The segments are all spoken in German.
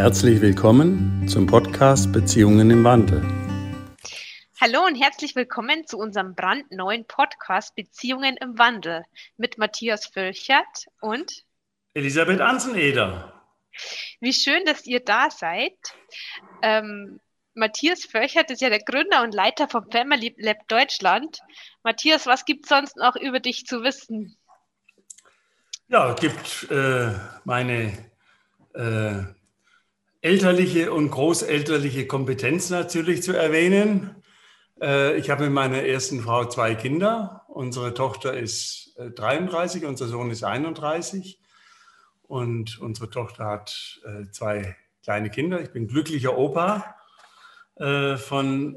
Herzlich willkommen zum Podcast Beziehungen im Wandel. Hallo und herzlich willkommen zu unserem brandneuen Podcast Beziehungen im Wandel mit Matthias Völchert und Elisabeth Anseneder. Wie schön, dass ihr da seid. Ähm, Matthias Völchert ist ja der Gründer und Leiter vom Family Lab Deutschland. Matthias, was gibt es sonst noch über dich zu wissen? Ja, es gibt äh, meine äh, elterliche und großelterliche Kompetenz natürlich zu erwähnen. Äh, ich habe mit meiner ersten Frau zwei Kinder. Unsere Tochter ist 33, äh, unser Sohn ist 31 und unsere Tochter hat äh, zwei kleine Kinder. Ich bin glücklicher Opa von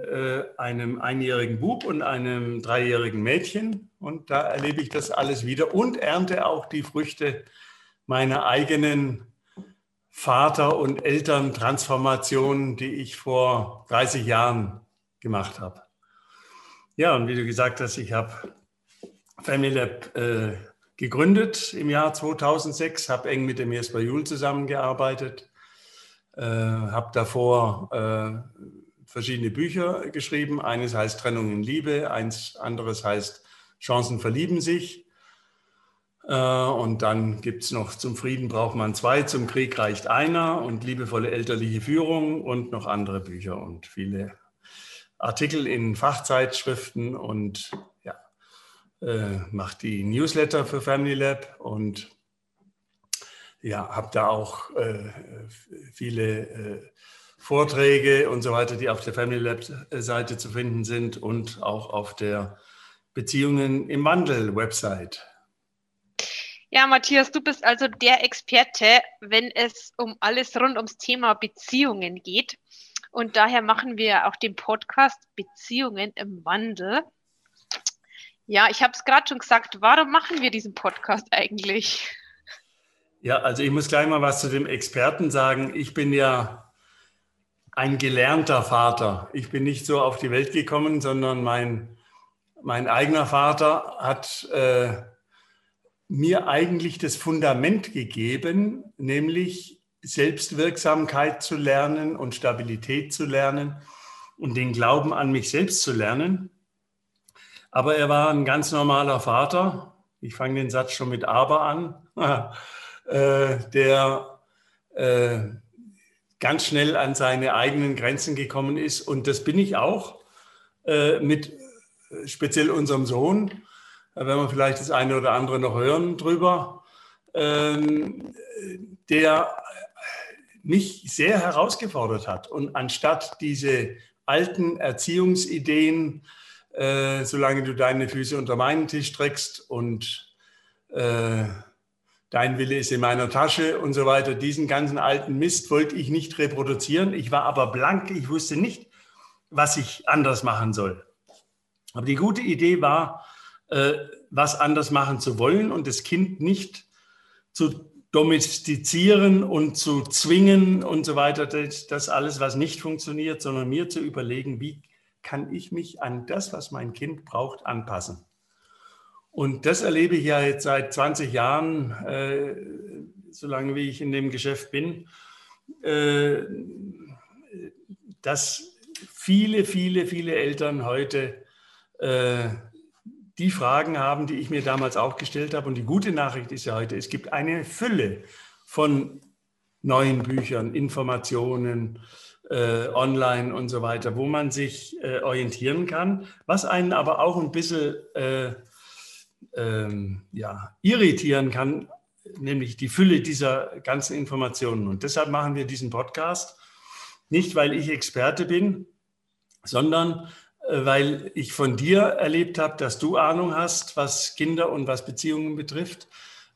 einem einjährigen Bub und einem dreijährigen Mädchen. Und da erlebe ich das alles wieder und ernte auch die Früchte meiner eigenen Vater- und Elterntransformation, die ich vor 30 Jahren gemacht habe. Ja, und wie du gesagt hast, ich habe Family Lab äh, gegründet im Jahr 2006, habe eng mit dem Jesper Juhl zusammengearbeitet, äh, habe davor äh, verschiedene Bücher geschrieben. Eines heißt Trennung in Liebe, eins anderes heißt Chancen verlieben sich. Äh, und dann gibt es noch zum Frieden braucht man zwei, zum Krieg reicht einer und liebevolle elterliche Führung und noch andere Bücher und viele Artikel in Fachzeitschriften und ja, äh, macht die Newsletter für Family Lab und ja, habe da auch äh, viele Vorträge und so weiter, die auf der Family Lab Seite zu finden sind und auch auf der Beziehungen im Wandel Website. Ja, Matthias, du bist also der Experte, wenn es um alles rund ums Thema Beziehungen geht. Und daher machen wir auch den Podcast Beziehungen im Wandel. Ja, ich habe es gerade schon gesagt, warum machen wir diesen Podcast eigentlich? Ja, also ich muss gleich mal was zu dem Experten sagen. Ich bin ja ein gelernter Vater. Ich bin nicht so auf die Welt gekommen, sondern mein, mein eigener Vater hat äh, mir eigentlich das Fundament gegeben, nämlich Selbstwirksamkeit zu lernen und Stabilität zu lernen und den Glauben an mich selbst zu lernen. Aber er war ein ganz normaler Vater. Ich fange den Satz schon mit aber an, äh, der äh, ganz schnell an seine eigenen Grenzen gekommen ist. Und das bin ich auch äh, mit speziell unserem Sohn da werden wir vielleicht das eine oder andere noch hören drüber, ähm, der mich sehr herausgefordert hat. Und anstatt diese alten Erziehungsideen, äh, solange du deine Füße unter meinen Tisch streckst und äh, dein Wille ist in meiner Tasche und so weiter, diesen ganzen alten Mist wollte ich nicht reproduzieren. Ich war aber blank, ich wusste nicht, was ich anders machen soll. Aber die gute Idee war, äh, was anders machen zu wollen und das Kind nicht zu domestizieren und zu zwingen und so weiter, das, das alles, was nicht funktioniert, sondern mir zu überlegen, wie kann ich mich an das, was mein Kind braucht, anpassen. Und das erlebe ich ja jetzt seit 20 Jahren, äh, solange wie ich in dem Geschäft bin, äh, dass viele, viele, viele Eltern heute äh, die Fragen haben, die ich mir damals auch gestellt habe. Und die gute Nachricht ist ja heute, es gibt eine Fülle von neuen Büchern, Informationen, äh, online und so weiter, wo man sich äh, orientieren kann, was einen aber auch ein bisschen äh, ähm, ja, irritieren kann, nämlich die Fülle dieser ganzen Informationen. Und deshalb machen wir diesen Podcast, nicht weil ich Experte bin, sondern äh, weil ich von dir erlebt habe, dass du Ahnung hast, was Kinder und was Beziehungen betrifft.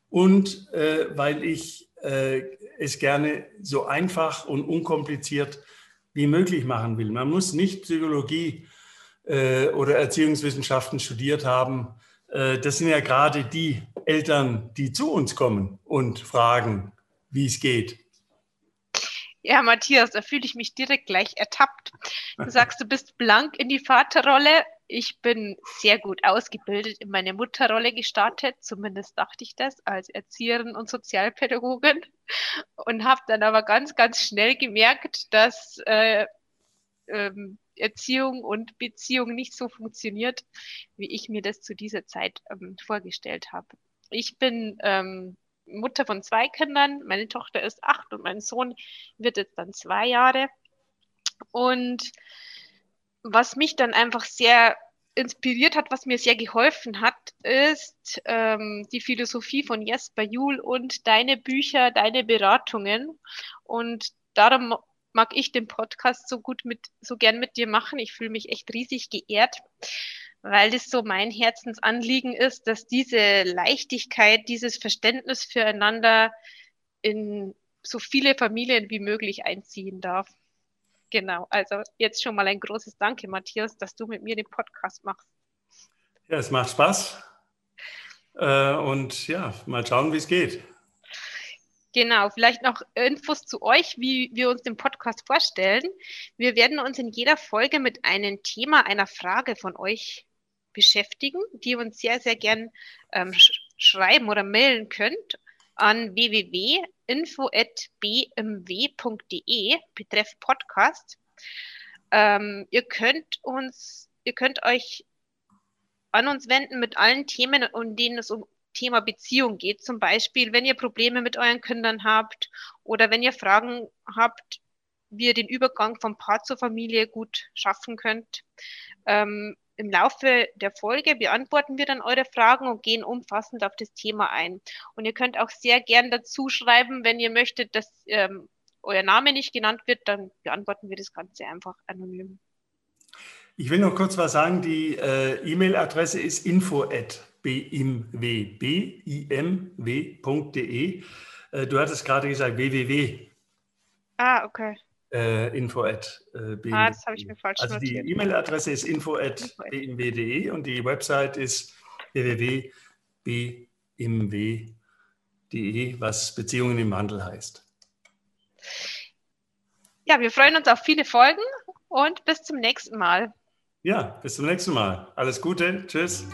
Und äh, weil ich äh, es gerne so einfach und unkompliziert wie möglich machen will. Man muss nicht Psychologie äh, oder Erziehungswissenschaften studiert haben. Äh, das sind ja gerade die Eltern, die zu uns kommen und fragen, wie es geht. Ja, Matthias, da fühle ich mich direkt gleich ertappt. Du sagst, du bist blank in die Vaterrolle. ich bin sehr gut ausgebildet in meine Mutterrolle gestartet, zumindest dachte ich das, als Erzieherin und Sozialpädagogin und habe dann aber ganz, ganz schnell gemerkt, dass äh, ähm, Erziehung und Beziehung nicht so funktioniert, wie ich mir das zu dieser Zeit ähm, vorgestellt habe. Ich bin ähm, Mutter von zwei Kindern. Meine Tochter ist acht und mein Sohn wird jetzt dann zwei Jahre. Und was mich dann einfach sehr inspiriert hat, was mir sehr geholfen hat, ist ähm, die Philosophie von Jesper Juhl und deine Bücher, deine Beratungen. Und darum mag ich den Podcast so gut mit, so gern mit dir machen. Ich fühle mich echt riesig geehrt, weil das so mein Herzensanliegen ist, dass diese Leichtigkeit, dieses Verständnis füreinander in so viele Familien wie möglich einziehen darf. Genau, also jetzt schon mal ein großes Danke, Matthias, dass du mit mir den Podcast machst. Ja, es macht Spaß. Äh, und ja, mal schauen, wie es geht. Genau, vielleicht noch Infos zu euch, wie wir uns den Podcast vorstellen. Wir werden uns in jeder Folge mit einem Thema, einer Frage von euch beschäftigen, die ihr uns sehr, sehr gern ähm, sch schreiben oder mailen könnt an www.info.bmw.de betreff Podcast. Ähm, ihr könnt uns, ihr könnt euch an uns wenden mit allen Themen, um denen es um Thema Beziehung geht. Zum Beispiel, wenn ihr Probleme mit euren Kindern habt oder wenn ihr Fragen habt, wie ihr den Übergang vom Paar zur Familie gut schaffen könnt. Ähm, Im Laufe der Folge beantworten wir dann eure Fragen und gehen umfassend auf das Thema ein. Und ihr könnt auch sehr gern dazu schreiben, wenn ihr möchtet, dass ähm, euer Name nicht genannt wird, dann beantworten wir das Ganze einfach anonym. Ich will noch kurz was sagen. Die äh, E-Mail-Adresse ist info@ bimw.de. Äh, du hattest gerade gesagt www. Ah, okay. Äh, info at äh, Ah, das habe ich mir falsch Also notiert. die E-Mail-Adresse ist info at bimw.de und die Website ist www.bimw.de, was Beziehungen im Wandel heißt. Ja, wir freuen uns auf viele Folgen und bis zum nächsten Mal. Ja, bis zum nächsten Mal. Alles Gute. Tschüss.